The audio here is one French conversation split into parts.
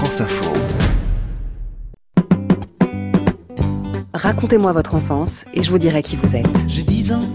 France Info. Racontez-moi votre enfance et je vous dirai qui vous êtes. J'ai 10 ans,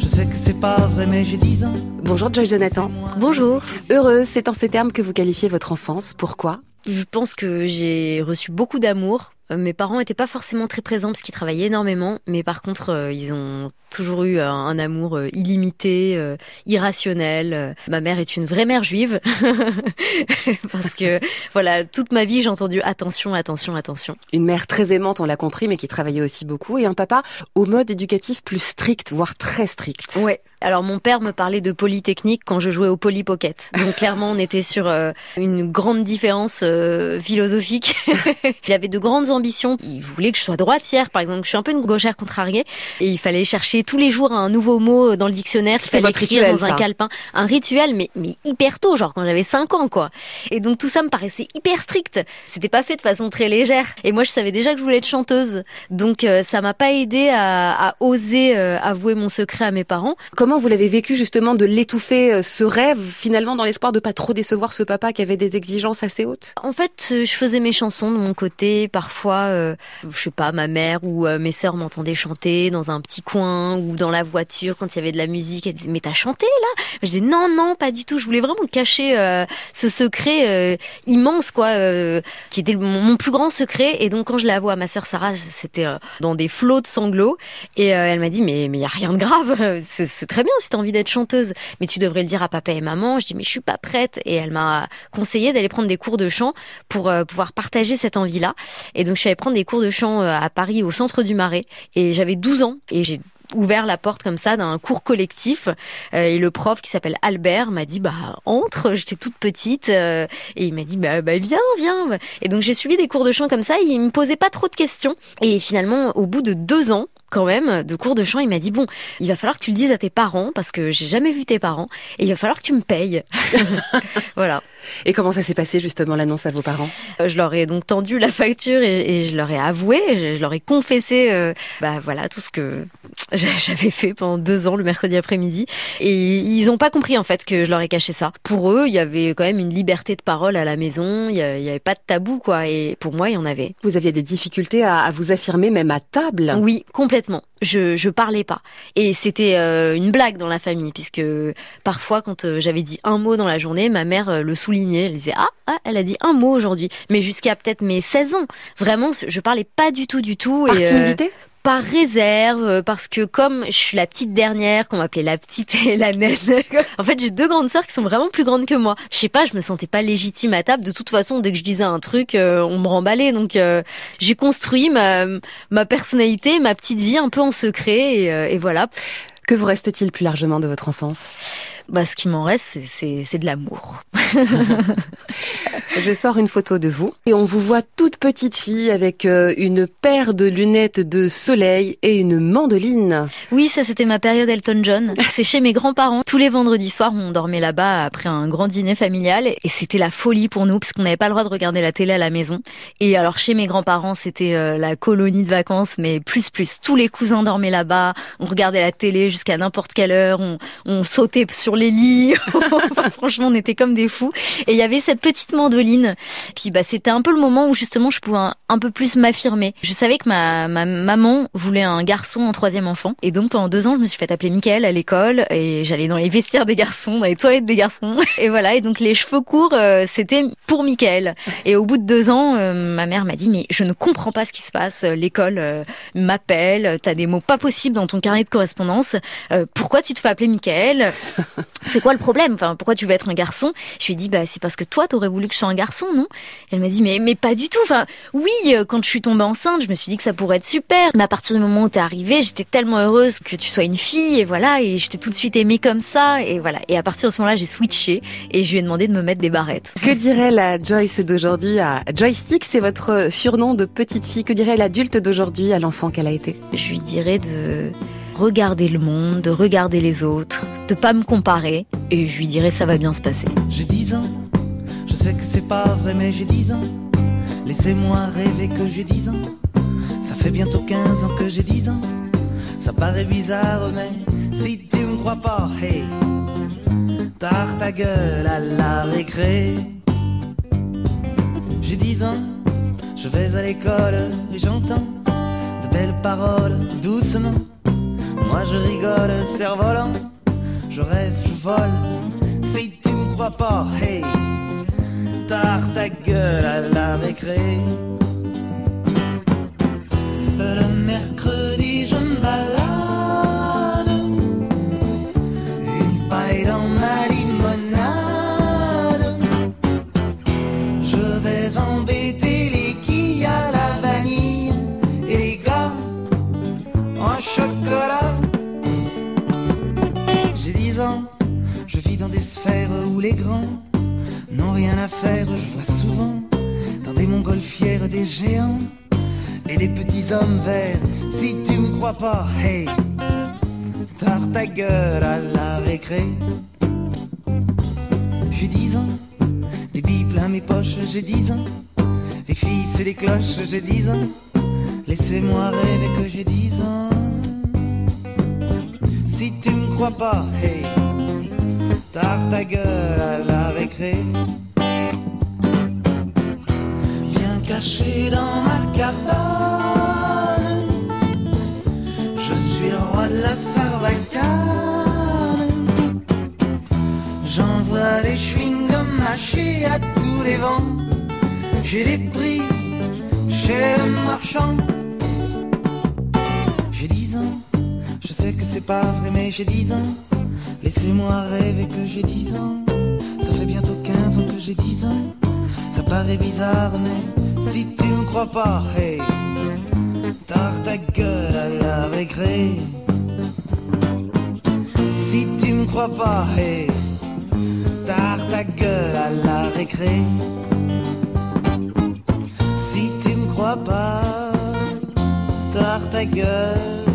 je sais que c'est pas vrai, mais j'ai 10 ans. Bonjour Joy Jonathan. Bonjour. Heureuse, c'est en ces termes que vous qualifiez votre enfance. Pourquoi? Je pense que j'ai reçu beaucoup d'amour. Euh, Mes parents n'étaient pas forcément très présents parce qu'ils travaillaient énormément, mais par contre, euh, ils ont toujours eu un, un amour euh, illimité, euh, irrationnel. Euh, Ma mère est une vraie mère juive parce que voilà, toute ma vie, j'ai entendu attention, attention, attention. Une mère très aimante, on l'a compris, mais qui travaillait aussi beaucoup, et un papa au mode éducatif plus strict, voire très strict. Ouais. Alors mon père me parlait de polytechnique quand je jouais au Poly Pocket. Donc clairement on était sur euh, une grande différence euh, philosophique. il avait de grandes ambitions. Il voulait que je sois droitière par exemple. Je suis un peu une gauchère contrariée et il fallait chercher tous les jours un nouveau mot dans le dictionnaire C'était fallait écrire rituel, dans un calepin. Un rituel mais mais hyper tôt, genre quand j'avais 5 ans quoi. Et donc tout ça me paraissait hyper strict. C'était pas fait de façon très légère. Et moi je savais déjà que je voulais être chanteuse. Donc euh, ça m'a pas aidé à, à oser euh, avouer mon secret à mes parents. Comment vous l'avez vécu justement de l'étouffer, euh, ce rêve, finalement dans l'espoir de pas trop décevoir ce papa qui avait des exigences assez hautes? En fait, euh, je faisais mes chansons de mon côté. Parfois, euh, je sais pas, ma mère ou euh, mes sœurs m'entendaient chanter dans un petit coin ou dans la voiture quand il y avait de la musique. Elles disaient mais t'as chanté là? Je dis non non pas du tout. Je voulais vraiment cacher ce secret immense quoi, qui était mon, mon plus grand secret. Et donc quand je l'ai avoué à ma sœur Sarah, c'était dans des flots de sanglots. Et elle m'a dit mais mais y a rien de grave. C'est très bien si t'as envie d'être chanteuse, mais tu devrais le dire à papa et maman. Je dis mais je suis pas prête. Et elle m'a conseillé d'aller prendre des cours de chant pour euh, pouvoir partager cette envie-là. Et donc je suis allée prendre des cours de chant euh, à Paris au centre du Marais. Et j'avais 12 ans. Et j'ai ouvert la porte comme ça d'un cours collectif. Euh, et le prof qui s'appelle Albert m'a dit bah entre. J'étais toute petite et il m'a dit bah, bah viens viens. Et donc j'ai suivi des cours de chant comme ça. Et il me posait pas trop de questions. Et finalement au bout de deux ans quand même de cours de chant il m'a dit bon il va falloir que tu le dises à tes parents parce que j'ai jamais vu tes parents et il va falloir que tu me payes. Voilà Et comment ça s'est passé justement l'annonce à vos parents? Euh, Je leur ai donc tendu la facture et, et je leur ai avoué, je, je leur ai confessé, euh, bah voilà tout ce que j'a- j'avais fait pendant deux ans le mercredi après-midi. Et ils ont pas compris en fait que je leur ai caché ça. Pour eux, il y avait quand même une liberté de parole à la maison, il y, a- il y avait pas de tabou quoi. Et pour moi, il y en avait. Vous aviez des difficultés à, à vous affirmer même à table? Oui, complètement. Je je parlais pas. Et c'était euh, une blague dans la famille puisque parfois quand euh, j'avais dit un mot dans la journée, ma mère le soulignait. Elle disait ah, ah elle a dit un mot aujourd'hui. Mais jusqu'à peut-être mes 16 ans, vraiment, je parlais pas du tout du tout. Par et, euh, timidité? par réserve, euh, parce que comme je suis la petite dernière, qu'on m'appelait la petite et la naine, en fait j'ai deux grandes sœurs qui sont vraiment plus grandes que moi. Je sais pas, je me sentais pas légitime à table. De toute façon, dès que je disais un truc, euh, on me remballait. Donc euh, j'ai construit ma, ma personnalité, ma petite vie un peu en secret, et, euh, et voilà. Que vous reste-t-il plus largement de votre enfance? Bah, ce qui m'en reste, c'est- de l'amour. Je sors une photo de vous et on vous voit toute petite fille avec euh, une paire de lunettes de soleil et une mandoline. Oui, ça c'était ma période Elton John. C'est chez mes grands-parents. Tous les vendredis soirs, on dormait là-bas après un grand dîner familial et c'était la folie pour nous parce qu'on n'avait pas le droit de regarder la télé à la maison. Et alors chez mes grands-parents, c'était euh, la colonie de vacances, mais plus plus. Tous les cousins dormaient là-bas. On regardait la télé jusqu'à n'importe quelle heure. On, on sautait sur les lits. Franchement, on était comme des fous. Et il y avait cette petite mandoline. Puis bah c'était un peu le moment où justement je pouvais un, peu plus m'affirmer. Je savais que ma, ma maman voulait un garçon en troisième enfant. Et donc pendant deux ans, je me suis fait appeler Michael à l'école et j'allais dans les vestiaires des garçons, dans les toilettes des garçons. Et voilà. Et donc les cheveux courts, euh, c'était pour Michael. Et au bout de deux ans, euh, ma mère m'a dit mais je ne comprends pas ce qui se passe. L'école euh, m'appelle. T'as des mots pas possibles dans ton carnet de correspondance. Pourquoi tu te fais appeler Michael? C'est quoi le problème? Enfin, pourquoi tu veux être un garçon? Je lui ai dit bah c'est parce que toi t'aurais voulu que je sois un garçon, non? Elle m'a dit mais mais pas du tout. Enfin oui, euh, quand je suis tombée enceinte, je me suis dit que ça pourrait être super. Mais à partir du moment où t'es arrivée, j'étais tellement heureuse que tu sois une fille et voilà et je t'ai tout de suite aimée comme ça et voilà. Et à partir de ce moment-là, j'ai switché et je lui ai demandé de me mettre des barrettes. Que dirait la Joyce d'aujourd'hui à Joystick? C'est votre surnom de petite fille. Que dirait l'adulte d'aujourd'hui à l'enfant qu'elle a été? Je lui dirais de regarder le monde, de regarder les autres, de pas me comparer et je lui dirais ça va bien se passer. J'ai 10 ans, je sais que c'est pas vrai, mais j'ai 10 ans. Laissez-moi rêver que j'ai 10 ans. Ça fait bientôt 15 ans que j'ai 10 ans. Ça paraît bizarre, mais si tu me crois pas, hey, tard ta gueule à la récré. J'ai J'ai dix ans, je vais à l'école et j'entends de belles paroles cerf-volant, je rêve, je vole. Si tu me crois pas, hey, tard ta gueule à la récré. Je vois souvent dans des montgolfières des géants et des petits hommes verts. Si tu me crois pas, hey, tard ta gueule à la récré. J'ai dix ans, des billes plein mes poches, j'ai dix ans. Les filles, c'est les cloches, j'ai dix ans. Laissez-moi rêver que j'ai dix ans. Si tu me crois pas, hey, tard ta gueule à la récré. J'envoie des chewing-gums mâchés à tous les vents. J'ai des prix chez le marchand. J'ai dix ans, je sais que c'est pas vrai, mais j'ai dix ans. Laissez-moi rêver que j'ai dix ans. Ça fait bientôt 15 ans que j'ai dix ans. Ça paraît bizarre, mais si tu me crois pas, hey, tard ta gueule à la récré. Si tu me crois pas, hey, tard ta gueule à la récré. Si tu me crois pas, tard ta gueule